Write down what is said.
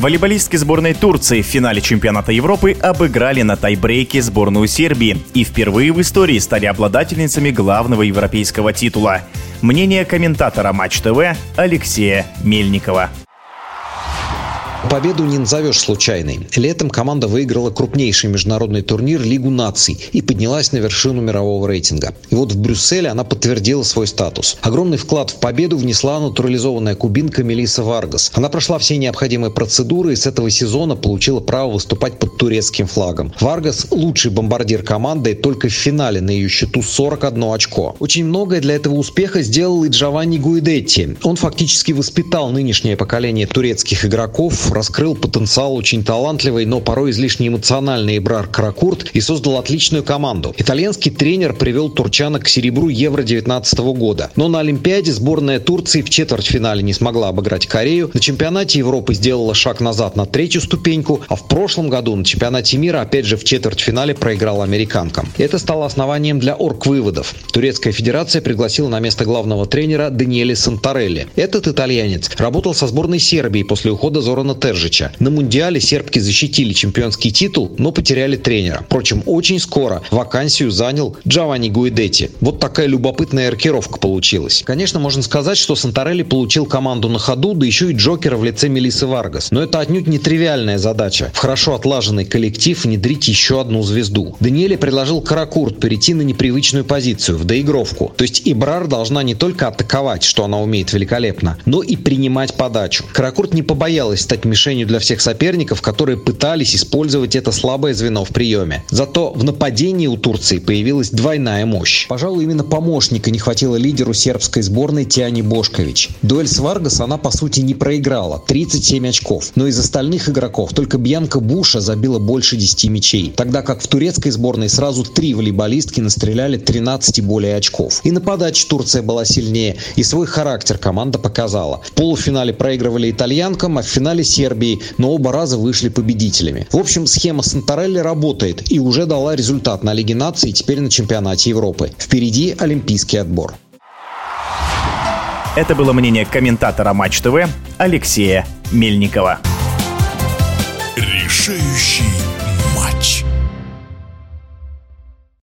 Волейболистки сборной Турции в финале чемпионата Европы обыграли на тайбрейке сборную Сербии и впервые в истории стали обладательницами главного европейского титула. Мнение комментатора Матч ТВ Алексея Мельникова. Победу не назовешь случайной. Летом команда выиграла крупнейший международный турнир Лигу наций и поднялась на вершину мирового рейтинга. И вот в Брюсселе она подтвердила свой статус. Огромный вклад в победу внесла натурализованная кубинка Мелиса Варгас. Она прошла все необходимые процедуры и с этого сезона получила право выступать под турецким флагом. Варгас – лучший бомбардир команды, только в финале на ее счету 41 очко. Очень многое для этого успеха сделал и Джованни Гуидетти. Он фактически воспитал нынешнее поколение турецких игроков, раскрыл потенциал очень талантливый, но порой излишне эмоциональный Ибрар Каракурт и создал отличную команду. Итальянский тренер привел турчанок к серебру Евро 19 года. Но на Олимпиаде сборная Турции в четвертьфинале не смогла обыграть Корею. На чемпионате Европы сделала шаг назад на третью ступеньку, а в прошлом году на чемпионате мира опять же в четвертьфинале проиграла американкам. Это стало основанием для орг-выводов. Турецкая федерация пригласила на место главного тренера Даниэля Сантарелли. Этот итальянец работал со сборной Сербии после ухода Зорана Тержича. На Мундиале сербки защитили чемпионский титул, но потеряли тренера. Впрочем, очень скоро вакансию занял Джованни Гуидетти. Вот такая любопытная рокировка получилась. Конечно, можно сказать, что Сантарелли получил команду на ходу, да еще и Джокера в лице Мелиссы Варгас. Но это отнюдь не тривиальная задача. В хорошо отлаженный коллектив внедрить еще одну звезду. Даниэле предложил Каракурт перейти на непривычную позицию, в доигровку. То есть Эбрар должна не только атаковать, что она умеет великолепно, но и принимать подачу. Каракурт не побоялась стать мишенью для всех соперников, которые пытались использовать это слабое звено в приеме. Зато в нападении у Турции появилась двойная мощь. Пожалуй, именно помощника не хватило лидеру сербской сборной Тияне Бошкович. Дуэль с Варгас она, по сути, не проиграла. 37 очков. Но из остальных игроков только Бьянка Буша забила больше 10 мячей. Тогда как в турецкой сборной сразу три волейболистки настреляли 13 и более очков. И на подаче Турция была сильнее, и свой характер команда показала. В полуфинале проигрывали итальянкам, а в финале Сербии, но оба раза вышли победителями. В общем, схема Сантарелли работает и уже дала результат на Лиге наций и теперь на чемпионате Европы. Впереди олимпийский отбор. Это было мнение комментатора Матч ТВ Алексея Мельникова. Решающий